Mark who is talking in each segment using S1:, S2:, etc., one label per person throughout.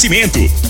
S1: Oferecimento: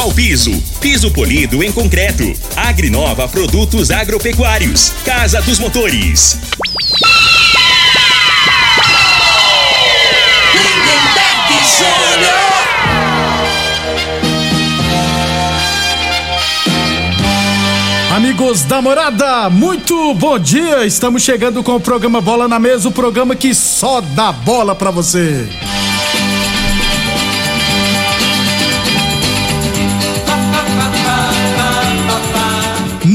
S1: Valpiso, piso polido em concreto. Agrinova Produtos Agropecuários. Casa dos Motores.
S2: Amigos da morada, muito bom dia! Estamos chegando com o programa Bola na Mesa o programa que só dá bola pra você.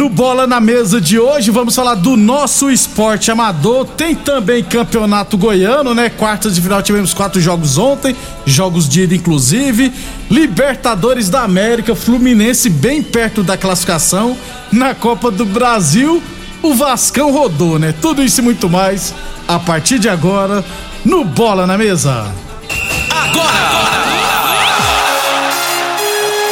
S2: No Bola na Mesa de hoje, vamos falar do nosso esporte amador. Tem também campeonato goiano, né? Quartas de final tivemos quatro jogos ontem, jogos de ida inclusive. Libertadores da América, Fluminense bem perto da classificação. Na Copa do Brasil, o Vascão rodou, né? Tudo isso e muito mais a partir de agora no Bola na Mesa.
S1: Agora!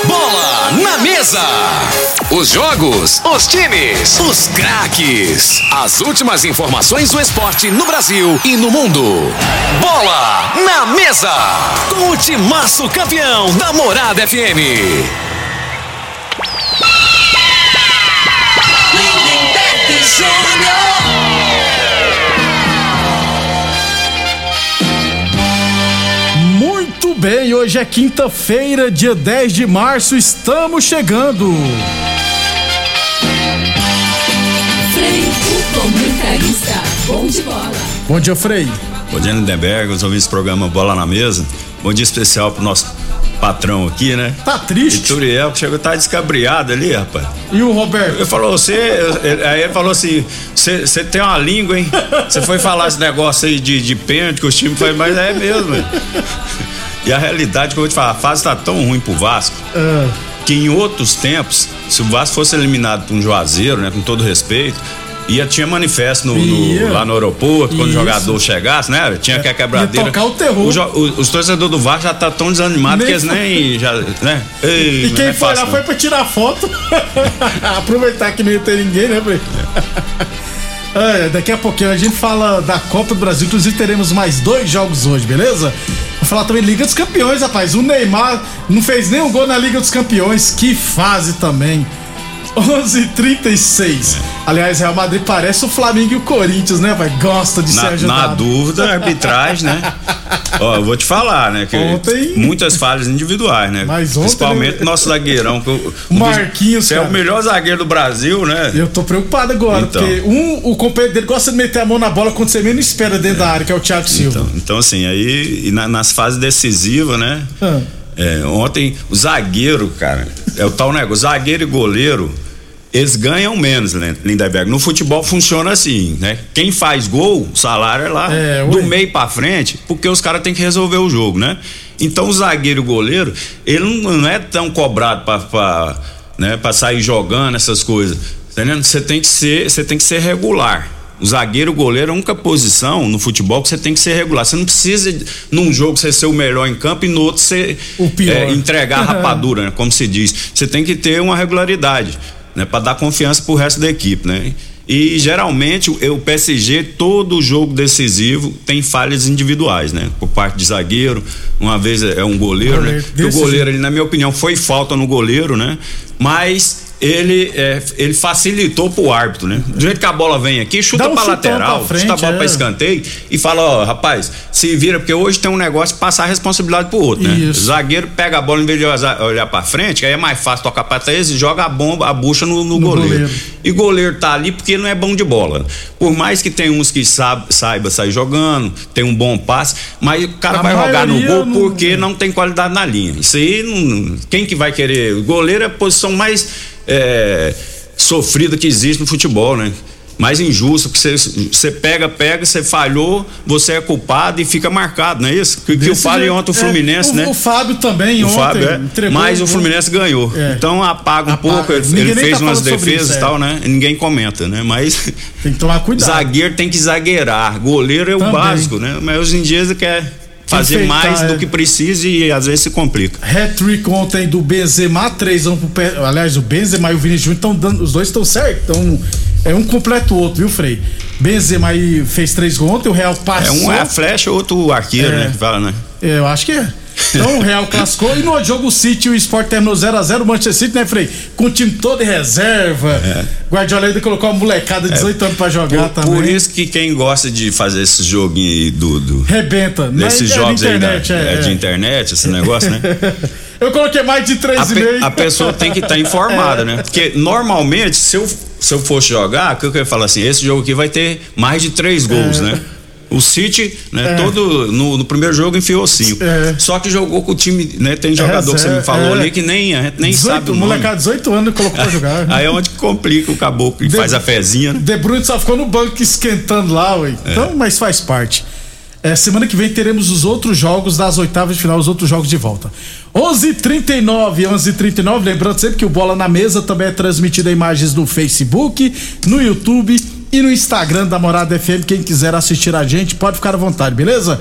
S1: Bola na mesa! Os jogos, os times, os craques. As últimas informações do esporte no Brasil e no mundo. Bola na mesa! Com o timaço campeão da Morada FM.
S2: Muito bem, hoje é quinta-feira, dia 10 de março, estamos chegando.
S3: Comentarista, bom de bola.
S2: Bom dia, Frei.
S4: Bom dia, Lindenberg, os ouvintes do programa Bola na Mesa. Bom dia especial pro nosso patrão aqui, né?
S2: Tá triste?
S4: Ituriel, que chegou, tá descabriado ali, rapaz.
S2: E o Roberto?
S4: Ele falou, você. Aí ele falou assim: você tem uma língua, hein? Você foi falar esse negócio aí de, de pênalti que os times fazem, mas é mesmo. E a realidade que eu vou te falar, a fase tá tão ruim pro Vasco
S2: Ah,
S4: que em outros tempos, se o Vasco fosse eliminado por um Juazeiro, né, com todo respeito, ia tinha manifesto no, no- lá no aeroporto, quando o jogador chegasse, né? Tinha que a quebradeira.
S2: Ia tocar o terror.
S4: O o- os torcedores do Vasco já tá tão desanimados que eles nem. Já, né? Ei,
S2: E quem
S4: é
S2: foi
S4: fácil,
S2: lá
S4: não.
S2: foi pra tirar foto. Aproveitar que não ia ter ninguém, né, Frei? É, daqui a pouquinho a gente fala da Copa do Brasil. Inclusive, teremos mais dois jogos hoje, beleza? Vou falar também Liga dos Campeões, rapaz. O Neymar não fez nenhum gol na Liga dos Campeões. Que fase também. 11:36. Aliás, Real Madrid parece o Flamengo e o Corinthians, né, vai? Gosta de ser
S4: Na, na
S2: ajudado.
S4: dúvida, a arbitragem, né? Ó, eu vou te falar, né? Que
S2: Ontem-
S4: Muitas falhas individuais, né?
S2: Mas ontem,
S4: Principalmente
S2: né?
S4: nosso zagueirão. que o-
S2: O Marquinhos,
S4: é
S2: cara.
S4: o melhor zagueiro do Brasil, né?
S2: Eu tô preocupado agora,
S4: Então.
S2: porque um, o companheiro dele gosta de meter a mão na bola quando você menos espera dentro da área, que é o Thiago Silva.
S4: Então, então assim, aí na- nas fases decisivas, né?
S2: Ah.
S4: É, ontem, o zagueiro, cara, é o tal negócio, zagueiro e goleiro, eles ganham menos, Lin- Lindeberg. No futebol funciona assim, né? Quem faz gol, o salário é lá
S2: É,
S4: do meio pra frente, porque os caras têm que resolver o jogo, né? Então o zagueiro e o goleiro, ele não, é tão cobrado pra, pra, né, pra sair jogando essas coisas. Entendendo? Você tem que ser, você tem que ser regular. O zagueiro o goleiro é a única posição no futebol que você tem que ser regular. Você não precisa, num jogo, você ser o melhor em campo e no outro você
S2: O pior.
S4: é, entregar a rapadura, né, como se diz. Você tem que ter uma regularidade, né, para dar confiança pro resto da equipe, né? E geralmente o PSG, todo jogo decisivo, tem falhas individuais, né? Por parte de zagueiro, uma vez é é um goleiro,
S2: Goleiro,
S4: né? O goleiro, ele, na minha opinião, foi falta no goleiro, né? Mas ele, é, ele facilitou pro árbitro, né? Do jeito que a bola vem aqui, chuta
S2: um
S4: pra lateral,
S2: pra frente,
S4: chuta a bola
S2: é.
S4: pra escanteio e fala, ó, rapaz, se vira, porque hoje tem um negócio de passar a responsabilidade pro outro, né?
S2: Isso.
S4: Zagueiro pega a bola em vez de olhar- pra frente, que aí é mais fácil tocar pra trás e joga a bomba, a bucha no, no
S2: No
S4: goleiro.
S2: goleiro.
S4: E goleiro tá ali porque não é bom de bola. Por mais que tem uns que sabe, saiba sair jogando, tem um bom passe, mas o cara
S2: A
S4: vai jogar no gol
S2: não-
S4: porque não tem qualidade na linha. Isso aí, não, quem que vai querer? O goleiro é a posição mais é, sofrida que existe no futebol, né? mais injusta, porque você, você pega, pega, você falhou, você é culpado e fica marcado, não é isso? Que, que eu falei ontem o
S2: É,
S4: Fluminense,
S2: o,
S4: né?
S2: O Fábio também
S4: O
S2: ontem
S4: Fábio, é.
S2: entregou
S4: Mas o. Fluminense ganhou.
S2: É.
S4: Então apaga um
S2: Apaga.
S4: pouco. Ele, ele fez
S2: tá
S4: umas defesas
S2: isso,
S4: e
S2: é.
S4: tal, né? E ninguém comenta, né? Mas
S2: Tem que tomar cuidado.
S4: zagueiro tem que zagueirar. Goleiro é o
S2: Também.
S4: básico, né? Mas hoje em dia ele quer fazer
S2: Enfeitar,
S4: mais
S2: é.
S4: do que precisa e às vezes se complica.
S2: Hat-trick ontem do Benzema, 3 um pro pé. Aliás, o Benzema e o Vini Júnior estão dando. Os dois estão certos. Então, é um completo o outro, viu, Frei? Benzema aí fez três gols ontem, o Real
S4: É
S2: passou.
S4: um é a flecha, outro arqueiro,
S2: É.
S4: né? Que fala, né?
S2: É, Eu acho que é. Então o Real classificou e no jogo o City o Sport terminou 0x0. O Manchester City, né, Frei? Com o time todo em reserva. Guardiola ainda colocou uma molecada de 18 anos pra jogar
S4: É. Por,
S2: também.
S4: por isso que quem gosta de fazer esse joguinho aí do, do
S2: Rebenta. Mas
S4: desses
S2: é
S4: jogos aí da-
S2: internet,
S4: é,
S2: é,
S4: de
S2: é.
S4: internet, esse negócio, né?
S2: Eu coloquei mais de
S4: A,
S2: 3,5.
S4: pe- a pessoa tem que estar informada, né? Porque normalmente, se eu, se eu fosse jogar, o que eu ia falar assim? Esse jogo aqui vai ter mais de três gols, né? O City, né,
S2: É.
S4: todo no, no primeiro jogo enfiou cinco.
S2: É.
S4: Só que jogou com o time, né? Tem jogador que você
S2: é,
S4: me falou
S2: é.
S4: ali que nem, a gente nem
S2: 18,
S4: sabe o
S2: molecada, 18 anos, colocou pra jogar.
S4: Aí é onde que complica o caboclo e
S2: De-
S4: faz a fezinha, né?
S2: De Bruyne só ficou no banco esquentando lá, ué.
S4: É.
S2: Então, mas faz parte. É, semana que vem teremos os outros jogos das oitavas de final, os outros jogos de volta. 11:39, 11:39. Lembrando sempre que o Bola na Mesa também é transmitido em imagens no Facebook, no YouTube e no Instagram da Morada FM. Quem quiser assistir a gente pode ficar à vontade, beleza?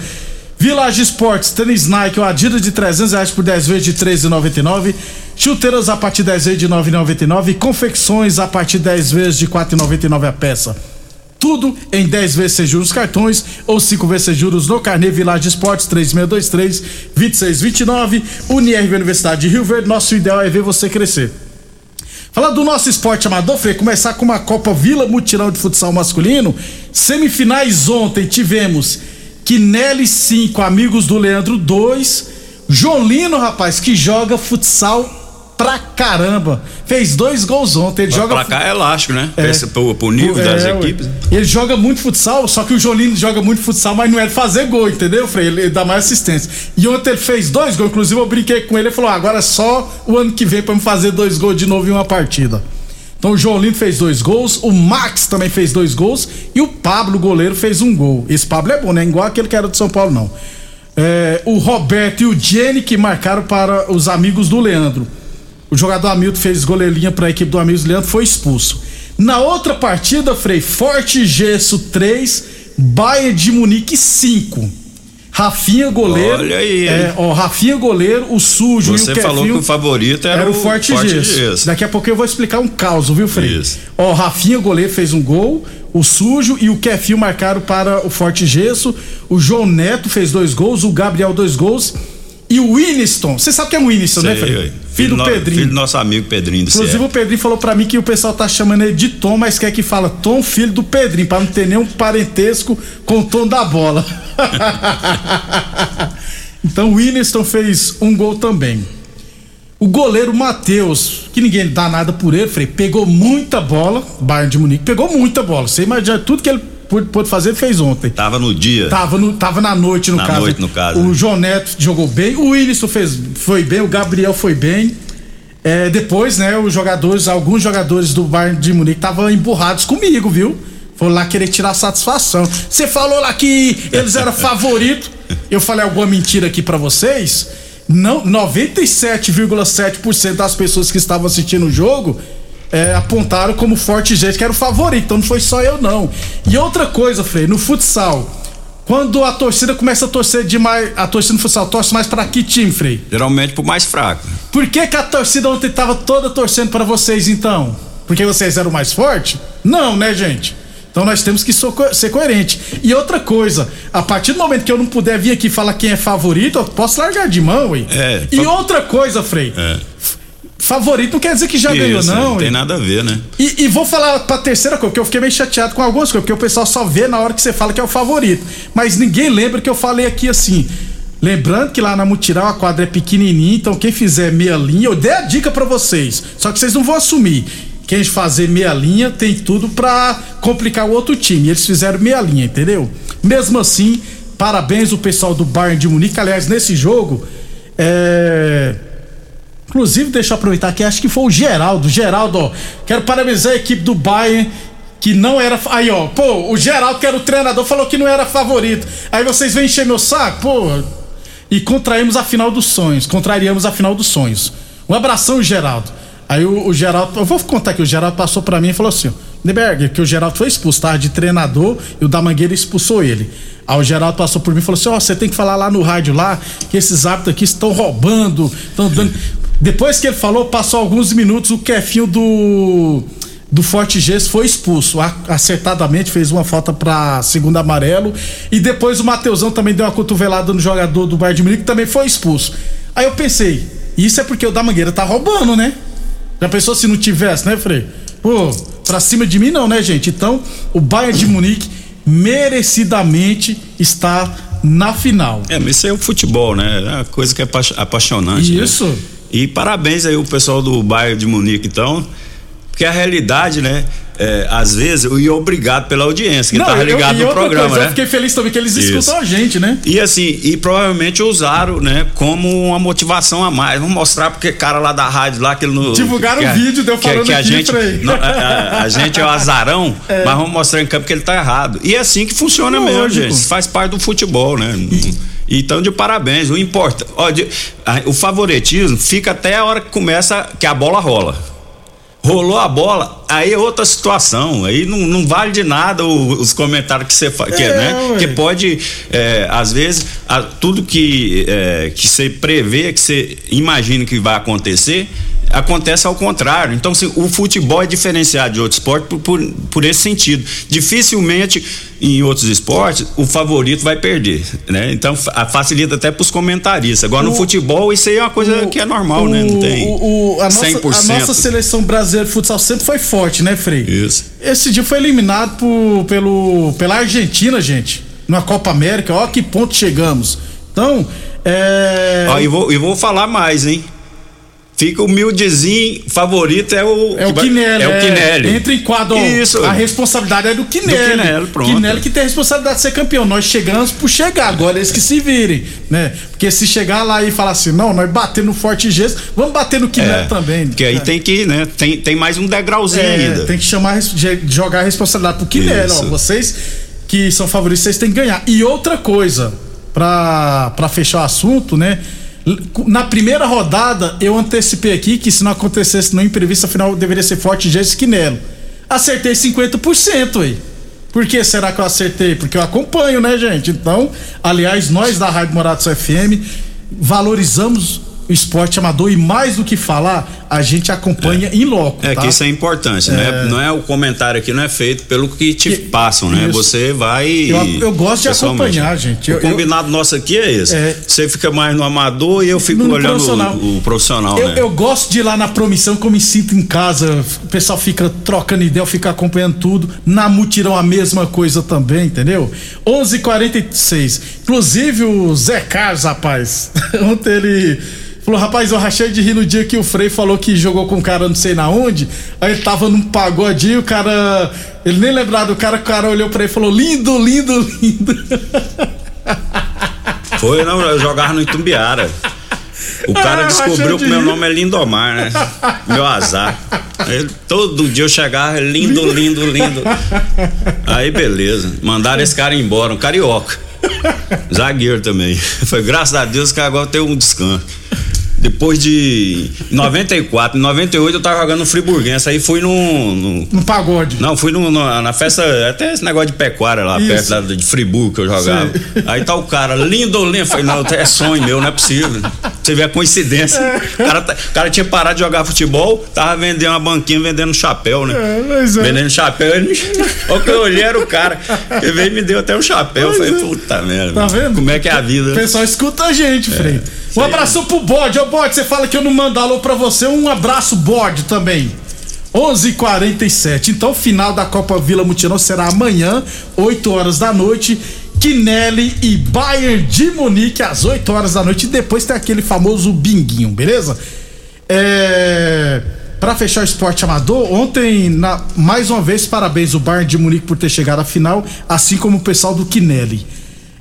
S2: Village Sports, tênis Nike, o Adidas de 300 reais por 10 vezes de 13,99. Chuteiras a partir de 10 vezes de 9,99. Confecções a partir de 10 vezes de 4,99 a peça. Tudo em 10 vezes sem juros cartões ou 5 vezes sem juros no Carnê Village Esportes 3623 2629 UniRV Universidade de Rio Verde. Nosso ideal é ver você crescer. Falar do nosso esporte amador, Frei, começar com uma Copa Vila Mutirão de Futsal Masculino. Semifinais ontem tivemos Quinelli 5, Amigos do Leandro 2. Jolino, rapaz, que joga futsal pra caramba. Fez dois gols ontem. Ele joga
S4: Pra cá é elástico, né?
S2: É.
S4: Esse, pro, pro nível
S2: é,
S4: das
S2: ué.
S4: equipes.
S2: Ele joga muito futsal, só que o Jolino joga muito futsal, mas não é de fazer gol, entendeu, Frei? Ele dá mais assistência. E ontem ele fez dois gols, inclusive eu brinquei com ele, ele falou: "Ah, agora é só o ano que vem pra me fazer dois gols de novo em uma partida. Então o Jolino fez dois gols, o Max também fez dois gols e o Pablo, goleiro, fez um gol. Esse Pablo é bom, né? Igual aquele que era do São Paulo, não. É, o Roberto e o Jenny que marcaram para os amigos do Leandro. O jogador Hamilton fez goleirinha para a equipe do Amigos Leandro, foi expulso. Na outra partida, Frei, Forte Gesso 3, Bayern de Munique 5. Rafinha goleiro.
S4: Olha aí,
S2: É, ó, Rafinha goleiro, o sujo
S4: Você
S2: e o
S4: falou que o favorito era,
S2: era o Forte, Gesso.
S4: Gesso.
S2: Daqui a pouco eu vou explicar um caos, viu, Frei?
S4: Isso.
S2: Ó, Rafinha, goleiro, fez um gol. O Sujo e o Kefinho marcaram para o Forte Gesso. O João Neto fez dois gols. O Gabriel, dois gols. E o Winston. Você sabe quem é o Winston, né,
S4: Sei,
S2: Frei?
S4: ué.
S2: Filho do
S4: no-
S2: Pedrinho.
S4: Filho do nosso amigo Pedrinho do
S2: Inclusive
S4: CR.
S2: o Pedrinho falou pra mim que o pessoal tá chamando ele de Tom, mas quer que fala Tom, filho do Pedrinho, pra não ter nenhum parentesco com o Tom da bola. então o Winston fez um gol também. O goleiro Matheus, que ninguém dá nada por ele, Frei, pegou muita bola, Bayern de Munique, pegou muita bola. Você imagina tudo que ele pôde pôde fazer, fez ontem.
S4: Tava no dia.
S2: Tava, no, tava na noite, no
S4: Na
S2: caso.
S4: noite, no caso,
S2: O
S4: né?
S2: João Neto jogou bem, o Wilson fez, foi bem, o Gabriel foi bem. É, depois, né, os jogadores, alguns jogadores do Bayern de Munique estavam emburrados comigo, viu? Foram lá querer tirar satisfação. Você falou lá que eles eram favoritos. Eu falei alguma mentira aqui pra vocês? Não, 97,7% das pessoas que estavam assistindo o jogo é, apontaram como forte gente que era o favorito. Então não foi só eu, não. E outra coisa, Frei, no futsal, quando a torcida começa a torcer demais, a torcida no futsal torce mais pra que time, Frei?
S4: Geralmente pro mais fraco.
S2: Por que, que a torcida ontem tava toda torcendo pra vocês então? Porque vocês eram mais fortes? Não, né, gente? Então nós temos que ser coerente. E outra coisa, a partir do momento que eu não puder vir aqui falar quem é favorito, eu posso largar de mão, hein?
S4: É,
S2: E outra coisa, Frei.
S4: É.
S2: Favorito não quer dizer que já ganhou,
S4: Isso,
S2: não.
S4: não tem nada a ver, né?
S2: E, e vou falar pra terceira coisa, porque eu fiquei meio chateado com algumas coisas, porque o pessoal só vê na hora que você fala que é o favorito. Mas ninguém lembra que eu falei aqui assim. Lembrando que lá na Mutirão a quadra é pequenininha, então quem fizer meia linha, eu dei a dica pra vocês, só que vocês não vão assumir. Quem fazer meia linha tem tudo pra complicar o outro time. Eles fizeram meia linha, entendeu? Mesmo assim, parabéns o pessoal do Bayern de Munique. Aliás, nesse jogo, é. Inclusive, deixa eu aproveitar aqui, acho que foi o Geraldo. Geraldo, ó, quero parabenizar a equipe do Bayern. que não era. Aí, ó, pô, o Geraldo, que era o treinador, falou que não era favorito. Aí vocês vêm encher meu saco, pô. E contraímos a final dos sonhos. Contrariamos a final dos sonhos. Um abração, Geraldo. Aí o, o Geraldo, eu vou contar que o Geraldo passou pra mim e falou assim: ó, Neberger, que o Geraldo foi expulso, tava de treinador e o da Mangueira expulsou ele. Aí o Geraldo passou por mim e falou assim: ó, você tem que falar lá no rádio lá que esses hábitos aqui estão roubando, estão dando. Depois que ele falou, passou alguns minutos, o Kefinho do do Forte Gesso foi expulso, a- acertadamente fez uma falta pra segundo amarelo e depois o Mateusão também deu uma cotovelada no jogador do Bayern de Munique que também foi expulso. Aí eu pensei, isso é porque o da Mangueira tá roubando, né? Já pensou se não tivesse, né, Frei? Pô, pra cima de mim não, né, gente? Então, o Bayern de Munique merecidamente está na final.
S4: É, mas isso é o futebol, né? É uma coisa que é apa- apaixonante. né? E parabéns aí o pessoal do bairro de Munique, então. Porque a realidade, né? é, às vezes, eu ia obrigado pela audiência, que
S2: Não,
S4: tava
S2: eu-
S4: ligado
S2: e
S4: no programa,
S2: coisa,
S4: né?
S2: Eu fiquei feliz também que eles
S4: Isso.
S2: escutam a gente, né?
S4: E assim, e provavelmente usaram, né, como uma motivação a mais. Vamos mostrar porque cara lá da rádio lá que ele não.
S2: Divulgaram
S4: que
S2: o
S4: a-
S2: vídeo, deu
S4: que-
S2: falando
S4: que a
S2: aqui,
S4: gente, não, a, a- a gente é o azarão, mas vamos mostrar em campo que ele tá errado. E é assim que funciona mesmo,
S2: Lógico.
S4: gente. Isso faz parte do futebol, né? Então, de parabéns. O importa, ó, de- a- o favoritismo fica até a hora que começa, que a bola rola. Rolou a bola, aí é outra situação. Aí não, não vale de nada o- os comentários que você faz,
S2: É,
S4: né?
S2: ué.
S4: Que pode, é, às vezes, a- tudo que é, que você prevê, que você imagina que vai acontecer, acontece ao contrário. Então, assim, o futebol é diferenciado de outros esportes por, por, por esse sentido. Dificilmente, em outros esportes, o favorito vai perder, né? Então, fa- facilita até para os comentaristas. Agora, no
S2: O-
S4: futebol, isso aí é uma coisa que é normal, né? Não tem
S2: o- o- a, nossa,
S4: 100%.
S2: a nossa seleção brasileira de futsal sempre foi forte, né, Frei?
S4: Isso.
S2: Esse dia foi eliminado por, pelo, pela Argentina, gente. Na Copa América, ó que ponto chegamos. Então, é.
S4: Ó, e vou, e vou falar mais, hein? Fica humildezinho, favorito é o.
S2: É o
S4: vai-
S2: Quinelli.
S4: É o Quinelli.
S2: Entra em quadro.
S4: Isso.
S2: A responsabilidade é do Quinelli.
S4: Do Quinelli, pronto.
S2: Quinelli que tem a responsabilidade de ser campeão. Nós chegamos por chegar. Agora eles que se virem, né? Porque se chegar lá e falar assim, não, nós bater no Forte Gesso, vamos bater no Quinelli
S4: É,
S2: também.
S4: Porque aí
S2: É.
S4: tem que, né? Tem, tem mais um degrauzinho
S2: É,
S4: ainda.
S2: tem que chamar, jogar a responsabilidade pro Quinelli, ó. Vocês que são favoritos, vocês têm que ganhar. E outra coisa, pra, pra fechar o assunto, né? Na primeira rodada, eu antecipei aqui que se não acontecesse no imprevisto, afinal deveria ser forte Jesse Quinelo. Acertei 50%, aí. Por que será que eu acertei? Porque eu acompanho, né, gente? Então, aliás, nós da Rádio Morados FM valorizamos o esporte amador e mais do que falar, a gente acompanha em loco.
S4: É
S2: tá?
S4: que isso é importante, né? Não é o comentário aqui, não é feito pelo que te
S2: Que-
S4: passam, né?
S2: isso.
S4: Você vai.
S2: Eu- eu gosto de acompanhar, gente. Eu-
S4: o combinado nosso aqui é esse.
S2: É.
S4: Você fica mais no amador e eu fico
S2: No
S4: olhando
S2: profissional.
S4: o, o profissional,
S2: Eu,
S4: né?
S2: eu gosto de ir lá na promissão, que eu me sinto em casa. O pessoal fica trocando ideia, eu fico acompanhando tudo. Na mutirão a mesma coisa também, entendeu? 11:46. Inclusive o Zé Carlos, rapaz. Ontem ele falou: rapaz, eu rachei de rir no dia que o Frei falou que jogou com um cara não sei na onde. Aí ele tava num pagodinho, o cara. Ele nem lembrava do cara, o cara olhou pra ele e falou: lindo, lindo, lindo.
S4: Foi, não, eu jogava no Itumbiara. O cara
S2: Ah,
S4: descobriu que
S2: de
S4: meu nome é Lindomar, né? Meu azar. Aí, todo dia eu chegava, lindo, lindo, lindo. Aí beleza. Mandaram esse cara embora, um carioca. Zagueiro também. Foi graças a Deus que agora tem um descanso. Depois de 94, em 98 eu tava jogando no Friburguense, aí fui no, no
S2: No pagode.
S4: não, fui no- no- na festa, até esse negócio de pecuária lá,
S2: Isso.
S4: perto de Friburgo que eu jogava. Aí tá o cara, lindo, lindo. Falei, não, é sonho meu, não é possível. Você vê a coincidência. O cara, tá- o cara tinha parado de jogar futebol, tava vendendo uma banquinha, vendendo chapéu, né?
S2: É, mas é.
S4: Vendendo chapéu. Ele, o que eu olhei era o cara. Ele veio e me deu até um chapéu. Eu falei, puta merda.
S2: Tá vendo?
S4: Como é que é a vida?
S2: O pessoal escuta a gente, Frei. Um abraço pro Bode. Ô, Bode, você fala que eu não mando alô pra você. Um abraço, Bode, também. 11:47. h 47 Então, final da Copa Vila Mutirão será amanhã, 8 horas da noite. Quinelli e Bayern de Munique às 8 horas da noite. E depois tem aquele famoso binguinho, beleza? É. Pra fechar o esporte amador, ontem, na- mais uma vez, parabéns o Bayern de Munique por ter chegado à final, assim como o pessoal do Quinelli.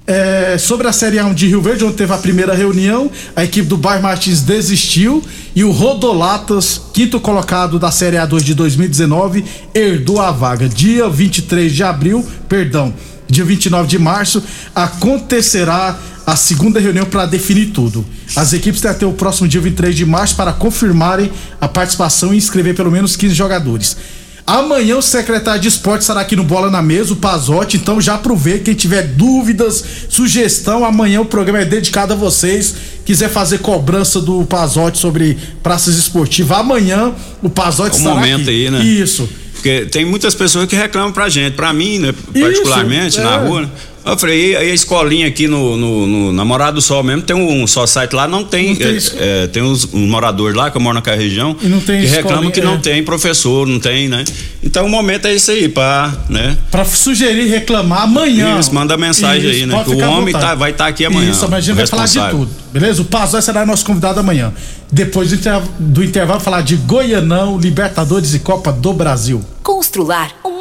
S2: É, sobre a Série A1 de Rio Verde, onde teve a primeira reunião, a equipe do Bairro Martins desistiu e o Rodolatas, quinto colocado da Série A2 de 2019, herdou a vaga. Dia 23 de abril, perdão, dia 29 de março, acontecerá a segunda reunião para definir tudo. As equipes têm até o próximo dia 23 de março para confirmarem a participação e inscrever pelo menos 15 jogadores. Amanhã o secretário de esporte estará aqui no Bola na Mesa, o Pazotti. Então já aproveita, quem tiver dúvidas, sugestão, amanhã o programa é dedicado a vocês. Quiser fazer cobrança do Pazotti sobre praças esportivas, amanhã o Pazotti
S4: É o
S2: estará
S4: momento
S2: aqui.
S4: aí, né?
S2: Isso.
S4: Porque tem muitas pessoas que reclamam pra gente, pra mim, né? Particularmente,
S2: Isso,
S4: na
S2: é.
S4: rua. né? Eu falei, e aí a escolinha aqui no, no, no Namorado do Sol mesmo, tem um só site lá, não tem.
S2: Não tem
S4: é, é, tem uns, uns moradores lá que eu moro naquela região
S2: E não tem
S4: que reclamam que não
S2: é.
S4: tem professor, não tem, né? Então o momento é isso aí, pra, né?
S2: Pra sugerir, reclamar amanhã.
S4: Isso, manda mensagem aí, né? Que o homem tá- vai tá aqui amanhã,
S2: Isso, mas a gente vai falar de tudo, beleza? O Pazotti será nosso convidado amanhã. Depois do, inter- do intervalo, falar de Goianão, Libertadores e Copa do Brasil.
S5: Constrular um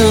S6: Who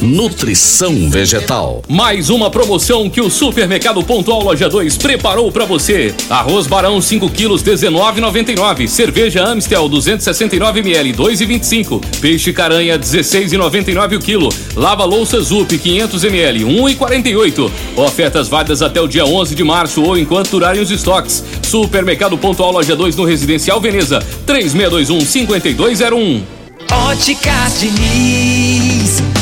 S7: Nutrição Vegetal.
S8: Mais uma promoção que o Supermercado Pontual Loja 2 preparou para você. Arroz Barão 5 quilos 19,99. Cerveja Amstel 269 ml 2,25. Peixe caranha 16,99 o quilo. Lava louça Zup 500 ml 1,48. Ofertas válidas até o dia 11 de março ou enquanto durarem os estoques. Supermercado Pontual Loja 2 no Residencial Veneza 3621 5201.
S9: Óticas Diniz.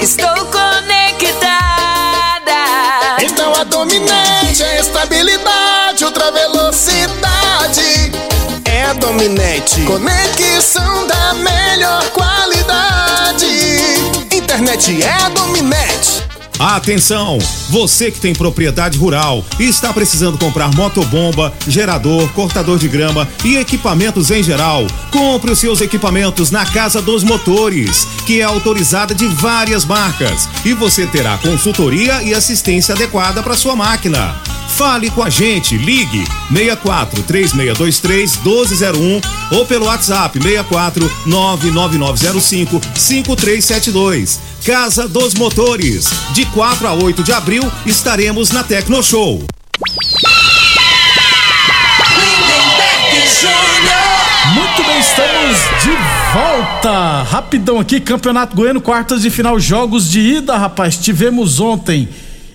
S10: Estou conectada.
S11: Então a dominante é estabilidade, ultra velocidade. É a dominante. Conexão da melhor qualidade. Internet é a dominante.
S12: Atenção! Você que tem propriedade rural e está precisando comprar motobomba, gerador, cortador de grama e equipamentos em geral, compre os seus equipamentos na Casa dos Motores, que é autorizada de várias marcas, e você terá consultoria e assistência adequada para sua máquina. Fale com a gente, ligue 64 3623 1201 ou pelo WhatsApp 64 99905 5372. Casa dos Motores. De 4 a 8 de abril estaremos na Tecno Show.
S2: Muito bem, estamos de volta. Rapidão aqui, Campeonato Goiano, quartas de final, jogos de ida, rapaz. Tivemos ontem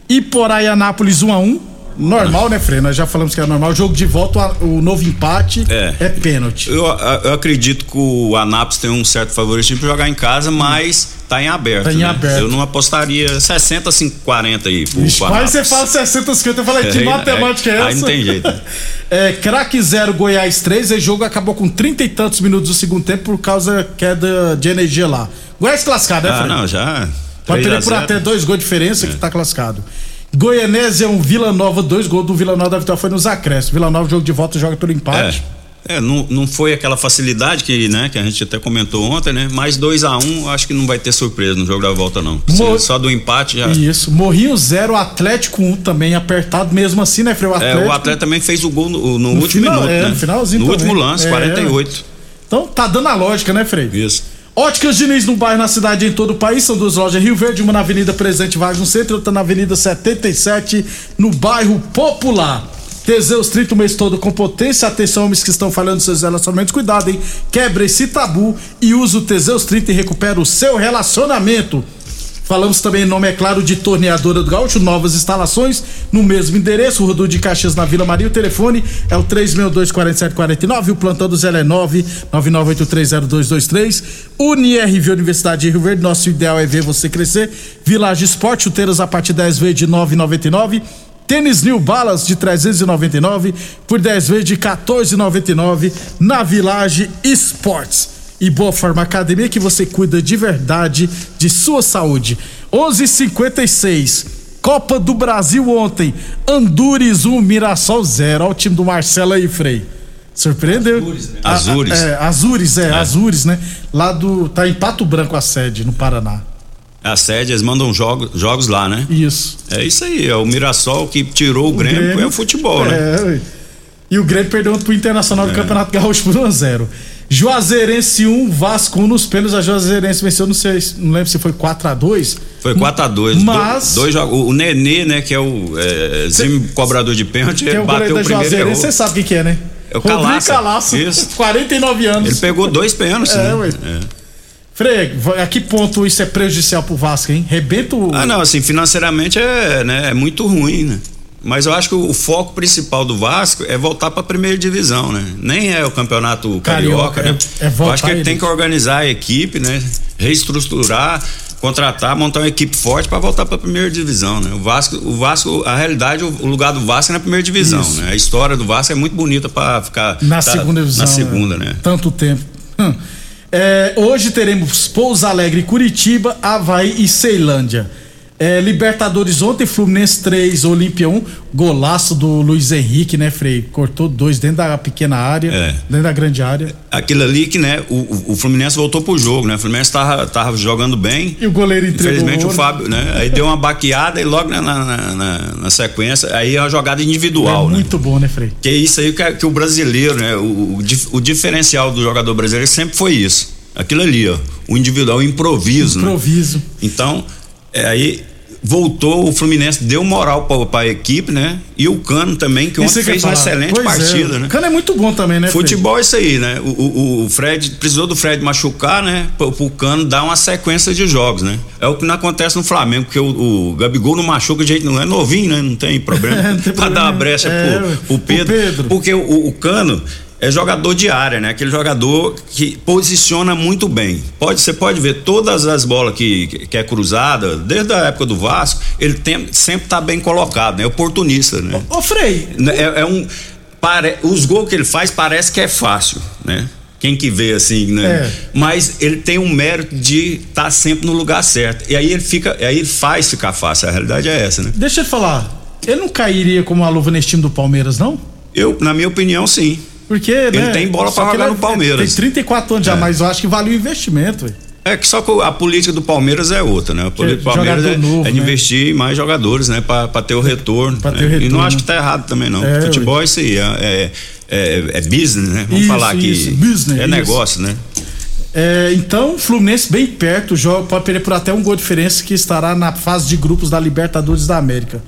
S2: Iporá e Anápolis 1 a 1 Normal, né, Frei? Nós já falamos que é normal. O jogo de volta, o novo empate
S4: É.
S2: é pênalti.
S4: Eu, eu acredito que o Anápolis tem um certo favoritismo pra jogar em casa, mas tá em aberto.
S2: Tá em
S4: né?
S2: aberto.
S4: Eu não apostaria 60 a 40 aí pro,
S2: Ixi, Quase você fala 60, 50. Eu falei, que
S4: Aí-
S2: matemática é
S4: aí-
S2: essa?
S4: aí não tem jeito?
S2: É, craque 0, Goiás 3. Esse jogo acabou com 30 e tantos minutos do segundo tempo por causa da queda de energia lá. Goiás classificado, né,
S4: Ah,
S2: Fred?
S4: não, já.
S2: Pode
S4: 3
S2: perder
S4: a
S2: por
S4: 0.
S2: até dois gols de diferença que tá classificado. Goianésia é um Vila Nova, dois gols do Vila Nova da vitória foi nos acréscimos. Vila Nova, jogo de volta, joga pelo empate.
S4: É, não, não foi aquela facilidade que, né, que a gente até comentou ontem, né? Mas 2 a 1 um, acho que não vai ter surpresa no jogo da volta, não. Se-
S2: Mo-
S4: Só do empate já.
S2: Isso. Morrinho 0, Atlético 1 um, também apertado, mesmo assim, né, Freio? O
S4: É,
S2: Atlético.
S4: o atleta também fez o gol no, no
S2: No
S4: último
S2: final,
S4: minuto,
S2: é,
S4: né?
S2: no finalzinho
S4: No
S2: também.
S4: último lance,
S2: É.
S4: 48.
S2: Então tá dando a lógica, né, Frei?
S4: Isso.
S2: Óticas Diniz no bairro, na cidade em todo o país. São duas lojas Rio Verde, uma na Avenida Presidente Vargas no centro, outra na Avenida 77, no bairro Popular. Teseus 30 o mês todo com potência. Atenção, homens que estão falando dos seus relacionamentos. Cuidado, hein? Quebre esse tabu e use o Teseus 30 e recupera o seu relacionamento. Falamos também em nome, é claro, de Torneadora do Gaúcho, novas instalações no mesmo endereço, Rodul de Caxias na Vila Maria. O telefone é o 362-4749, o plantão do Zé é 999830223. UniRV Universidade de Rio Verde, nosso ideal é ver você crescer. Village Esporte, chuteiras a partir 10 vezes de 9,99. Tênis New Balance de 399 por 10 vezes de 14,99 na Village Esportes e Boa Forma Academia que você cuida de verdade de sua saúde. 11:56 Copa do Brasil ontem. Andures 1, Mirassol 0. Olha o time do Marcelo aí, Frei. Surpreendeu?
S4: Azures.
S2: A- a- é, Azures, é,
S4: É.
S2: Azures, né? Lá do. Tá em Pato Branco a sede, no Paraná.
S4: A sede, eles mandam jogos, jogos lá, né?
S2: Isso.
S4: É isso aí, é o Mirassol que tirou o, Grêmio, é o futebol, né?
S2: É. E o Grêmio perdeu pro Internacional do
S4: É.
S2: Campeonato Gaúcho por 1x0. Juazeirense 1, Vasco 1 nos pênaltis. A Juazeirense venceu, não sei, não lembro se foi 4x2.
S4: Foi 4x2.
S2: Mas-
S4: dois jogos. O Nenê, né, que é o é, exímio cobrador de pênalti,
S2: Que é o
S4: bateu o primeiro
S2: você sabe quem que é, né?
S4: É o
S2: Rodrigo
S4: Calaça.
S2: Calaço.
S4: Isso.
S2: 49 anos.
S4: Ele pegou dois pênaltis,
S2: É,
S4: né?
S2: ué.
S4: É.
S2: Frei, a que ponto isso é prejudicial pro Vasco, hein? Rebenta o.
S4: Ah, não, assim, financeiramente é, né, é muito ruim, né? Mas eu acho que o foco principal do Vasco é voltar para a primeira divisão, né? Nem é o campeonato carioca,
S2: Carioca,
S4: né?
S2: é- é voltar
S4: eu acho que ele tem que organizar a equipe, né? Reestruturar, contratar, montar uma equipe forte para voltar para a primeira divisão, né? O Vasco, o Vasco, a realidade, o, lugar do Vasco é na primeira divisão,
S2: Isso.
S4: né? A história do Vasco é muito bonita para ficar
S2: Na
S4: tá-
S2: segunda divisão.
S4: Na segunda, né?
S2: Tanto tempo. Hum. É, hoje teremos Pouso Alegre, Curitiba, Havaí e Ceilândia. É, Libertadores ontem, Fluminense 3, Olímpia 1. Golaço do Luiz Henrique, né, Frei? Cortou dois dentro da pequena área,
S4: É.
S2: dentro da grande área.
S4: Aquilo ali que, né, o, o- Fluminense voltou pro jogo, né? O Fluminense tava, tava jogando bem.
S2: E o goleiro entregou
S4: Infelizmente
S2: o
S4: o. Fábio, né? Aí deu uma baqueada e logo na, na, na- na sequência, aí é uma jogada individual,
S2: é
S4: né?
S2: muito bom, né, Frei?
S4: Que é isso aí que, que o brasileiro, né? O, o o diferencial do jogador brasileiro sempre foi isso. Aquilo ali, ó. O individual, o improviso. né?
S2: Improviso.
S4: Então, é, aí voltou, o Fluminense deu moral pra, pra equipe, né? E o Cano também, que ontem fez uma excelente
S2: Pois é,
S4: partida,
S2: o
S4: né?
S2: Cano é muito bom também, né? Fred?
S4: Futebol é isso aí, né? O, o, o Fred precisou do Fred machucar, né? Pro, pro Cano dar uma sequência de jogos, né? É o que não acontece no Flamengo, porque o, o Gabigol não machuca de jeito não é novinho, né? Não tem problema. Pra dar uma brecha
S2: É,
S4: pro, pro Pedro,
S2: Pedro.
S4: Porque o, o Cano é jogador de área, né? Aquele jogador que posiciona muito bem. Pode, você pode ver todas as bolas que, que é cruzada, desde a época do Vasco, ele tem, sempre tá bem colocado, né? Oportunista, né?
S2: Ô, Frei.
S4: É, é um. Pare, os gols que ele faz parece que é fácil, né? Quem que vê assim, né?
S2: É.
S4: Mas ele tem um mérito de estar sempre no lugar certo. E aí ele fica, aí ele faz ficar fácil. A realidade é essa, né?
S2: Deixa eu te falar. Ele não cairia como uma luva nesse time do Palmeiras, não?
S4: Eu, na minha opinião, sim.
S2: Porque,
S4: Ele
S2: né,
S4: tem bola pra jogar no Palmeiras.
S2: Tem 34 anos já,
S4: É.
S2: mas eu acho que vale o investimento, velho.
S4: É que só que a política do Palmeiras é outra, né? A política do
S2: é
S4: Palmeiras é,
S2: novo,
S4: é de
S2: né?
S4: investir em mais jogadores, né? Pra, pra ter o retorno.
S2: Pra
S4: né?
S2: ter o
S4: E não
S2: retorno.
S4: acho que tá errado também, não.
S2: É,
S4: Futebol é isso aí. É, é, é- é business, né? Vamos
S2: Isso,
S4: falar aqui.
S2: isso, business,
S4: é
S2: isso.
S4: negócio, né?
S2: É, então, Fluminense bem perto, joga, pode perder por até um gol de diferença que estará na fase de grupos da Libertadores da América.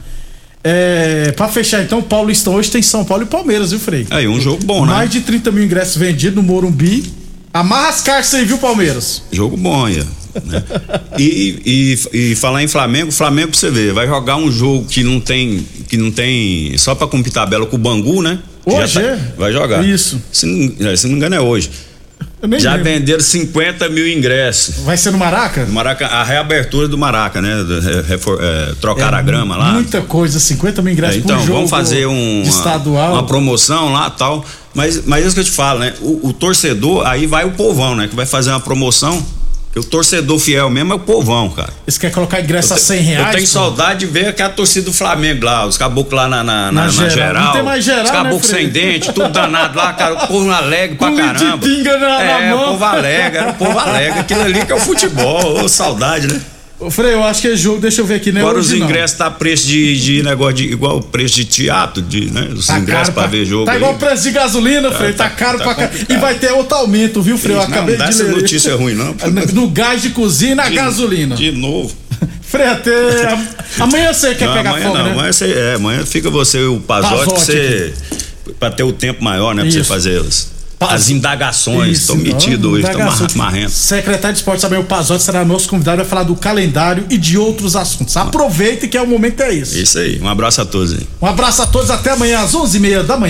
S2: É, pra fechar então, o Paulistão hoje tem São Paulo e Palmeiras, viu, Frei?
S4: Aí, um jogo bom, né?
S2: Mais de 30 mil ingressos vendidos no Morumbi. Amarra as cartas aí, viu, Palmeiras?
S4: Jogo bom aí. Né? E, e, e falar em Flamengo, Flamengo pra você ver, vai jogar um jogo que não tem, que não tem, só pra cumprir tabela com o Bangu, né?
S2: Hoje
S4: tá-
S2: é?
S4: Vai jogar.
S2: Isso.
S4: Se não, é, se não me engano é hoje. Já
S2: lembro.
S4: venderam 50 mil ingressos.
S2: Vai ser no Maraca?
S4: No Maraca, a reabertura do Maraca, né? Refor- é, trocar a grama lá.
S2: Muita coisa, 50 mil ingressos
S4: É, então,
S2: por jogo
S4: vamos fazer um,
S2: estadual.
S4: uma promoção lá tal. Mas, mas é isso que eu te falo, né? O, o torcedor, aí vai o povão, né? Que vai fazer uma promoção. Que o torcedor fiel mesmo é o povão, cara.
S2: Eles querem colocar ingresso
S4: Eu
S2: a
S4: te-
S2: 100 reais?
S4: Eu tenho
S2: pô?
S4: saudade de ver aquela torcida do Flamengo lá, os caboclos lá na, na, na,
S2: Na
S4: na
S2: geral.
S4: geral.
S2: Não tem mais geral,
S4: Os caboclos
S2: né,
S4: sem dente, tudo danado lá, cara. O povo alegre pra
S2: Com
S4: caramba.
S2: pinga na- na
S4: é,
S2: mão.
S4: o povo alegre, era o povo alegre. Aquilo ali que é o futebol, ô, saudade, né?
S2: Ô, Frei, eu acho que é jogo, deixa eu ver aqui, né?
S4: Agora os
S2: não.
S4: ingressos tá preço de, de negócio de igual o preço de teatro, de, né? Os
S2: Tá
S4: ingressos pra- ver jogo.
S2: Tá
S4: aí.
S2: igual o preço de gasolina,
S4: Tá,
S2: Frei. Tá,
S4: tá-
S2: caro
S4: tá
S2: pra. E vai ter outro aumento, viu, Frei? Eu
S4: Não,
S2: acabei
S4: dá
S2: de
S4: essa
S2: ler.
S4: notícia ruim, não.
S2: No gás de cozinha e na
S4: De-
S2: gasolina.
S4: De novo.
S2: Frei, até. am- Amanhã você quer
S4: Não,
S2: pegar
S4: amanhã
S2: fogo,
S4: não,
S2: né?
S4: amanhã, você, é, amanhã fica você o Pazote,
S2: Pazote
S4: você. Pra ter o tempo maior, né? Pra você
S2: Isso.
S4: fazer as, as indagações.
S2: Isso,
S4: metido
S2: não,
S4: hoje, tô
S2: indagação.
S4: mar- marrento.
S2: Secretário de Esportes Samuel Pazotti será nosso convidado vai falar do calendário e de outros assuntos. Aproveite que é o momento é esse.
S4: Isso aí. Um abraço a todos aí.
S2: Um abraço a todos, até amanhã às 11h30 da manhã.